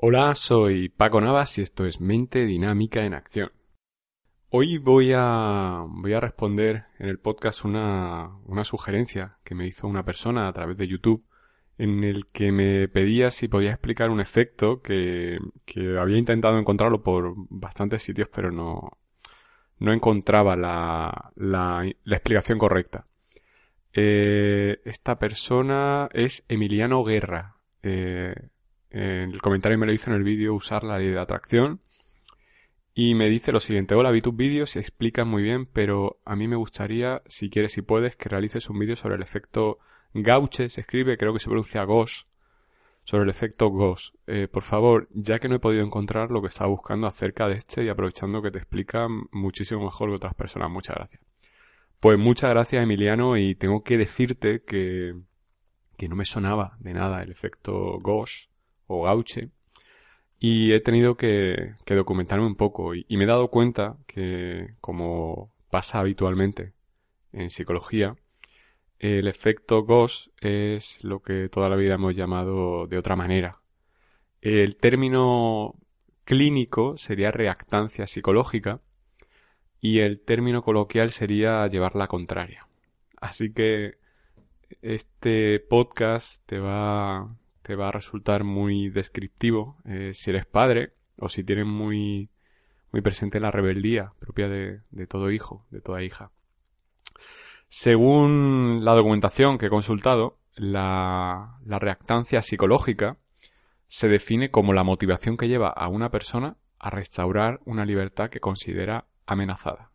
Hola, soy Paco Navas y esto es Mente Dinámica en Acción. Hoy voy a, voy a responder en el podcast una, una sugerencia que me hizo una persona a través de YouTube en el que me pedía si podía explicar un efecto que, que había intentado encontrarlo por bastantes sitios pero no, no encontraba la, la, la explicación correcta. Eh, esta persona es Emiliano Guerra. Eh, el comentario me lo hizo en el vídeo usar la ley de atracción. Y me dice lo siguiente, hola, vi tus vídeos y explicas muy bien, pero a mí me gustaría, si quieres y puedes, que realices un vídeo sobre el efecto Gauche, se escribe, creo que se pronuncia Gauche, sobre el efecto Gauche. Eh, por favor, ya que no he podido encontrar lo que estaba buscando acerca de este y aprovechando que te explica muchísimo mejor que otras personas, muchas gracias. Pues muchas gracias Emiliano y tengo que decirte que, que no me sonaba de nada el efecto Gauche o Gauche y he tenido que, documentarme un poco y, me he dado cuenta que como pasa habitualmente en psicología el efecto Gauche es lo que toda la vida hemos llamado de otra manera. El término clínico sería reactancia psicológica y el término coloquial sería llevar la contraria. Así que este podcast te va, te va a resultar muy descriptivo eh, si eres padre o si tienes muy, muy presente la rebeldía propia de, de todo hijo, de toda hija. Según la documentación que he consultado, la, la reactancia psicológica se define como la motivación que lleva a una persona a restaurar una libertad que considera amenazada.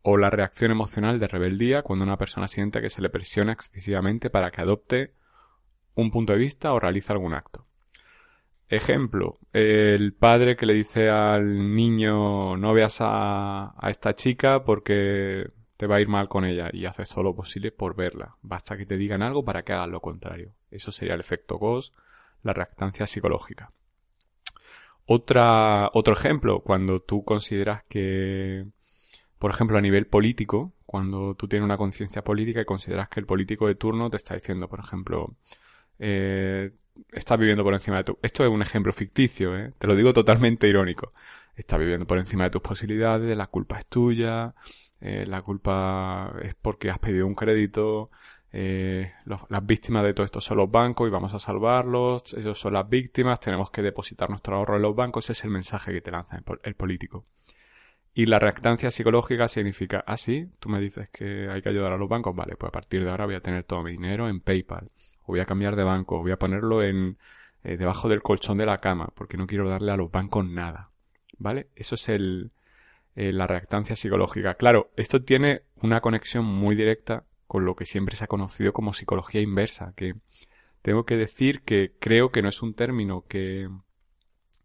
O la reacción emocional de rebeldía cuando una persona siente que se le presiona excesivamente para que adopte un punto de vista o realice algún acto. Ejemplo, el padre que le dice al niño no veas a, esta chica porque te va a ir mal con ella y haces todo lo posible por verla. Basta que te digan algo para que hagas lo contrario. Eso sería el efecto Gauss, la reactancia psicológica. Otra, otro ejemplo, cuando tú consideras que, por ejemplo, a nivel político, cuando tú tienes una conciencia política y consideras que el político de turno te está diciendo, por ejemplo, eh, estás viviendo por encima de tu... Esto es un ejemplo ficticio, ¿eh? te lo digo totalmente irónico. Estás viviendo por encima de tus posibilidades, la culpa es tuya, eh, la culpa es porque has pedido un crédito, eh, las víctimas de todo esto son los bancos y vamos a salvarlos, ellos son las víctimas, tenemos que depositar nuestro ahorro en los bancos, ese es el mensaje que te lanza el, político. Y la reactancia psicológica significa, ah, sí, tú me dices que hay que ayudar a los bancos, vale, pues a partir de ahora voy a tener todo mi dinero en PayPal, voy a cambiar de banco, voy a ponerlo en eh, debajo del colchón de la cama, porque no quiero darle a los bancos nada, ¿vale? Eso es el, eh, la reactancia psicológica. Claro, esto tiene una conexión muy directa con lo que siempre se ha conocido como psicología inversa, que tengo que decir que creo que no es un término que,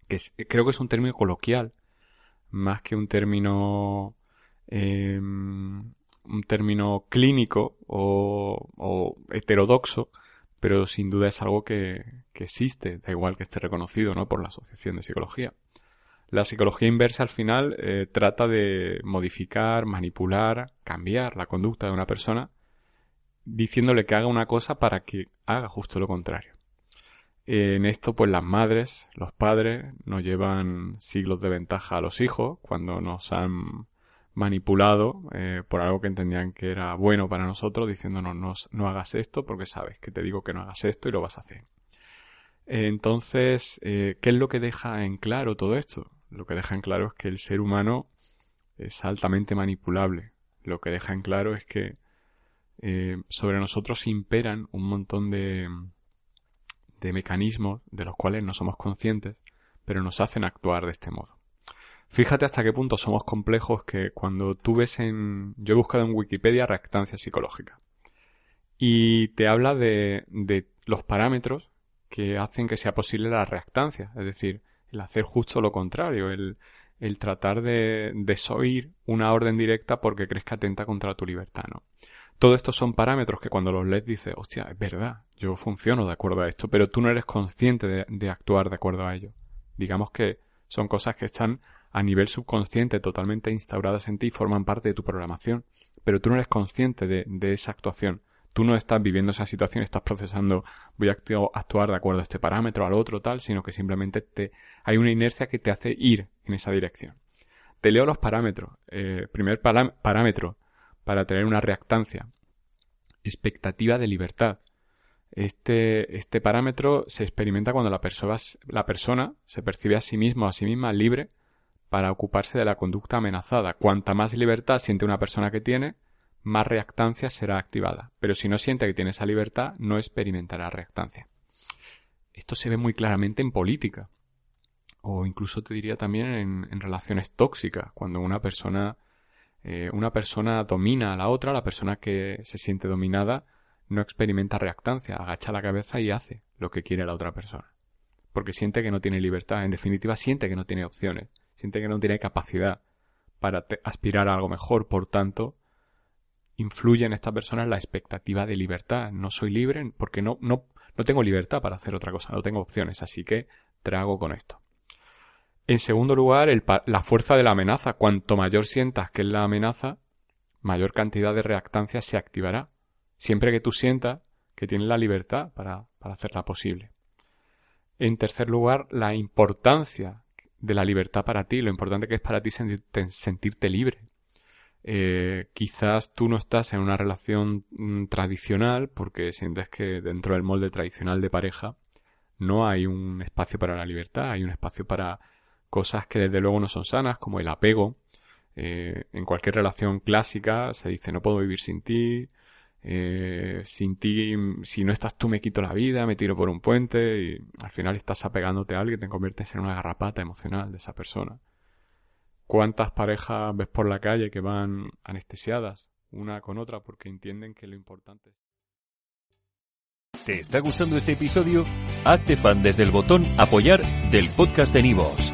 que es, creo que es un término coloquial, más que un término eh, un término clínico o, o, heterodoxo, pero sin duda es algo que, que existe, da igual que esté reconocido ¿no? por la Asociación de Psicología. La psicología inversa al final eh, trata de modificar, manipular, cambiar la conducta de una persona diciéndole que haga una cosa para que haga justo lo contrario. En esto, pues las madres, los padres, nos llevan siglos de ventaja a los hijos cuando nos han manipulado eh, por algo que entendían que era bueno para nosotros, diciéndonos no, no, hagas esto porque sabes que te digo que no hagas esto y lo vas a hacer. Entonces, eh, ¿qué es lo que deja en claro todo esto? Lo que deja en claro es que el ser humano es altamente manipulable. Lo que deja en claro es que eh, sobre nosotros imperan un montón de, de mecanismos de los cuales no somos conscientes, pero nos hacen actuar de este modo. Fíjate hasta qué punto somos complejos que cuando tú ves en... Yo he buscado en Wikipedia reactancia psicológica. Y te habla de, de los parámetros que hacen que sea posible la reactancia, es decir, el hacer justo lo contrario, el, el tratar de desoír una orden directa porque crees que atenta contra tu libertad, ¿no? Todo esto son parámetros que cuando los lees dices, hostia, es verdad, yo funciono de acuerdo a esto, pero tú no eres consciente de, de actuar de acuerdo a ello. Digamos que son cosas que están a nivel subconsciente totalmente instauradas en ti forman parte de tu programación, pero tú no eres consciente de, esa actuación. Tú no estás viviendo esa situación, estás procesando, voy a actuar de acuerdo a este parámetro, al otro, tal, sino que simplemente te, hay una inercia que te hace ir en esa dirección. Te leo los parámetros. Eh, primer parámetro para tener una reactancia. Expectativa de libertad. Este, este parámetro se experimenta cuando la persona, se percibe a sí mismo a sí misma libre para ocuparse de la conducta amenazada. Cuanta más libertad siente una persona que tiene, más reactancia será activada. Pero si no siente que tiene esa libertad, no experimentará reactancia. Esto se ve muy claramente en política. O incluso te diría también en, relaciones tóxicas, cuando una persona, eh, una persona domina a la otra, la persona que se siente dominada no experimenta reactancia, agacha la cabeza y hace lo que quiere la otra persona. Porque siente que no tiene libertad, en definitiva siente que no tiene opciones, siente que no tiene capacidad para aspirar a algo mejor, por tanto, influye en esta persona la expectativa de libertad. No soy libre porque no, no, no tengo libertad para hacer otra cosa, no tengo opciones, así que trago con esto. En segundo lugar, la fuerza de la amenaza. Cuanto mayor sientas que es la amenaza, mayor cantidad de reactancia se activará. Siempre que tú sientas que tienes la libertad para, para hacerla posible. En tercer lugar, la importancia de la libertad para ti, lo importante que es para ti sentirte libre, eh, quizás tú no estás en una relación mm, tradicional porque sientes que dentro del molde tradicional de pareja no hay un espacio para la libertad, hay un espacio para cosas que desde luego no son sanas, como el apego. Eh, en cualquier relación clásica se dice no puedo vivir sin ti, eh, sin ti, si no estás tú me quito la vida, me tiro por un puente y al final estás apegándote a alguien, te conviertes en una garrapata emocional de esa persona. ¿Cuántas parejas ves por la calle que van anestesiadas una con otra porque entienden que lo importante es... ¿Te está gustando este episodio? Hazte fan desde el botón apoyar del podcast de Nivos.